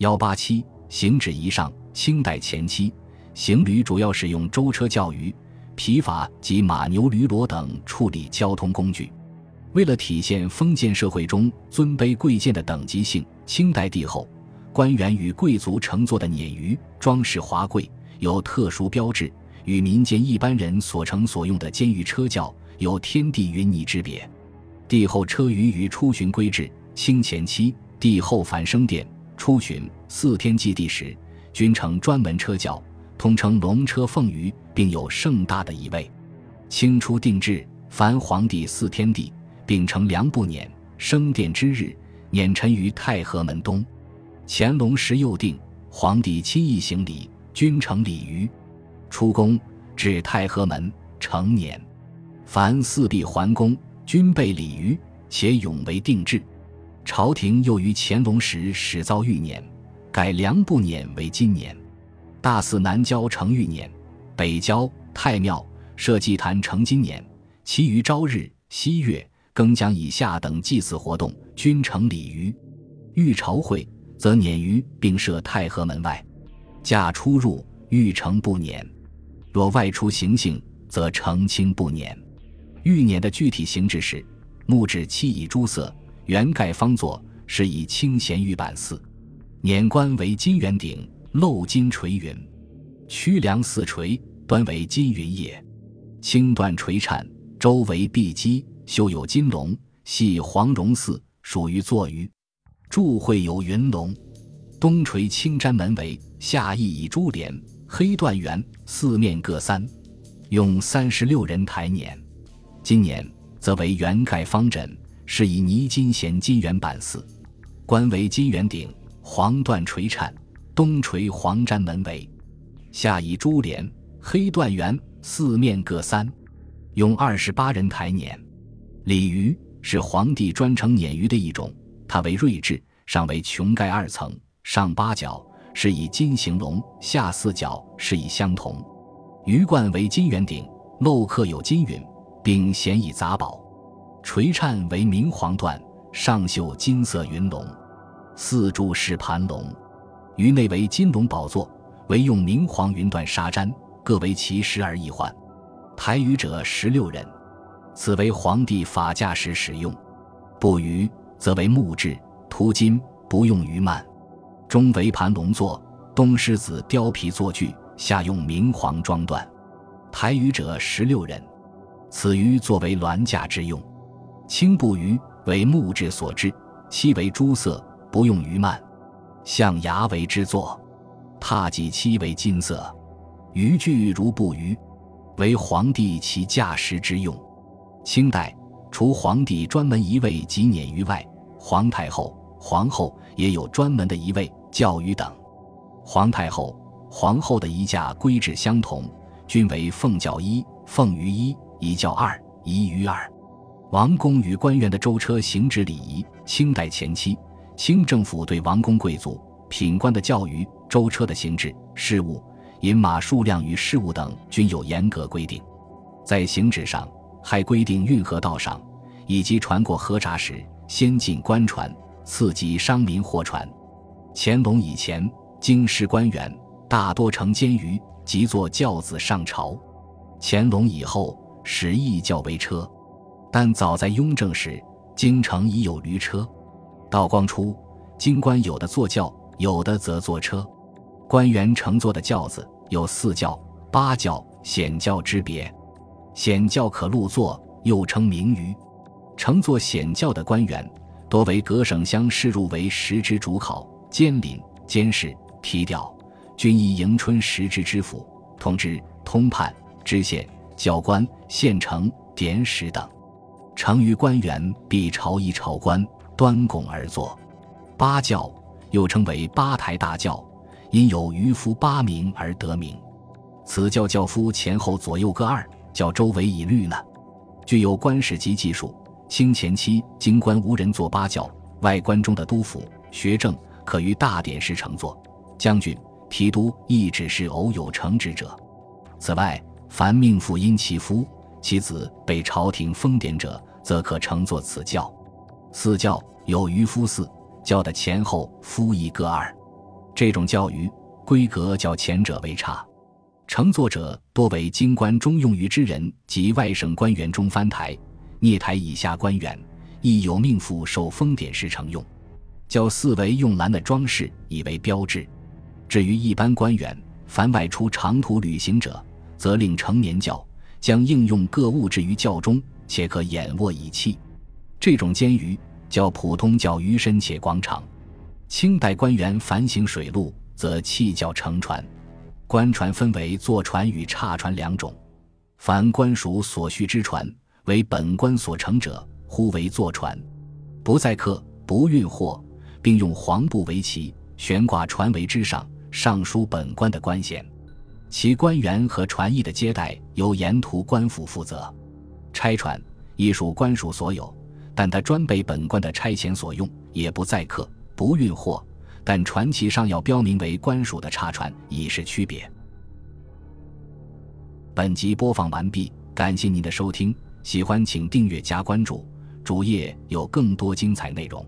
幺八七行止仪上，清代前期行旅主要使用舟车教鱼、皮筏及马牛驴骡等处理交通工具。为了体现封建社会中尊卑贵贱的等级性，清代帝后、官员与贵族乘坐的辇鱼装饰华贵，有特殊标志，与民间一般人所乘所用的监狱车轿有天地云泥之别。帝后车舆与出巡规制，清前期帝后返升殿初巡四天祭地时，均乘专门车轿，通称龙车凤舆，并有盛大的仪位。清初定制，凡皇帝四天地。并乘凉布辇升殿之日，辇沉于太和门东。乾隆时又定，皇帝亲诣行礼，君乘礼舆。出宫至太和门，成辇。凡四壁环宫，均备礼舆，且永为定制。朝廷又于乾隆时始造御辇，改凉布辇为金辇。大寺南郊成玉辇，北郊太庙设祭坛成金辇，其余朝日、夕月。更将以下等祭祀活动均成礼舆，御朝会则辇舆并设太和门外，驾出入欲乘不辇；若外出行幸，则乘轻不辇。御辇的具体形制是：木质漆以朱色，圆盖方座，是以青弦玉板四，辇冠为金圆顶，镂金垂云，曲梁四垂，端为金云叶，青缎垂颤，周围碧基。修有金龙，系黄绒寺，属于坐鱼。柱会有云龙，东垂青毡门围，下翼以珠帘，黑缎圆，四面各三，用三十六人抬辇。今年则为圆盖方枕，是以泥金衔金圆板四，冠为金圆顶，黄缎垂颤，东垂黄毡门围，下以珠帘，黑缎圆，四面各三，用二十八人抬辇。鲤鱼是皇帝专程辇鱼的一种，它为锐质，上为琼盖二层，上八角，是以金形龙，下四角，是以相同。鱼冠为金圆顶，镂刻有金云，并衔以杂宝。垂颤为明黄缎，上绣金色云龙，四柱是盘龙。鱼内为金龙宝座，为用明黄云缎纱毡，各为其十而一环。抬鱼者十六人。此为皇帝法驾时使用，不鱼则为木质，涂金，不用鱼幔。中为盘龙座，东狮子貂皮坐具，下用明黄装缎。抬鱼者十六人。此鱼作为銮驾之用。青布鱼为木质所制，漆为朱色，不用鱼幔。象牙为之作，踏脊漆为金色。鱼具如布鱼，为皇帝其驾食之用。清代除皇帝专门一位及辇鱼外，皇太后、皇后也有专门的一位教鱼等。皇太后、皇后的仪驾规制相同，均为凤教一、凤鱼一、仪教二、仪鱼二。王公与官员的舟车行止礼仪，清代前期，清政府对王公贵族、品官的教育、舟车的行止、事务、饮马数量与事务等均有严格规定，在行止上。还规定运河道上，以及船过河闸时，先进官船，次及商民货船。乾隆以前，京师官员大多乘监舆，即坐轿子上朝。乾隆以后，始易轿为车，但早在雍正时，京城已有驴车。道光初，京官有的坐轿，有的则坐车。官员乘坐的轿子有四轿、八轿、显轿之别。显轿可入座，又称明舆。乘坐显轿的官员，多为各省乡试入为十之主考、监临、监事、批调、均以迎春实职知府、通知、通判、知县、教官、县丞、典史等。乘于官员必朝衣朝冠，端拱而坐。八轿又称为八抬大轿，因有渔夫八名而得名。此轿轿夫前后左右各二。较周围以绿呢，具有官史级技术。清前期京官无人坐八轿，外官中的督府、学政可于大典时乘坐。将军、提督亦只是偶有乘职者。此外，凡命妇因其夫、其子被朝廷封典者，则可乘坐此轿。四轿有渔夫四轿的前后夫一各二。这种轿舆规格较前者为差，乘坐者多为京官中用于之人及外省官员中藩台、聂台以下官员，亦有命妇受封典时乘用。轿四为用蓝的装饰以为标志。至于一般官员，凡外出长途旅行者，则令成年轿将应用各物置于轿中，且可眼卧以憩。这种监鱼较普通叫鱼身且广场。清代官员凡行水路，则弃轿乘船。官船分为坐船与叉船两种。凡官属所需之船，为本官所乘者，呼为坐船，不载客，不运货。并用黄布为旗，悬挂船桅之上，上书本官的官衔。其官员和船役的接待由沿途官府负责。拆船亦属官署所有，但它专被本官的差遣所用，也不载客，不运货。但船旗上要标明为官署的叉船，以示区别。本集播放完毕，感谢您的收听，喜欢请订阅加关注，主页有更多精彩内容。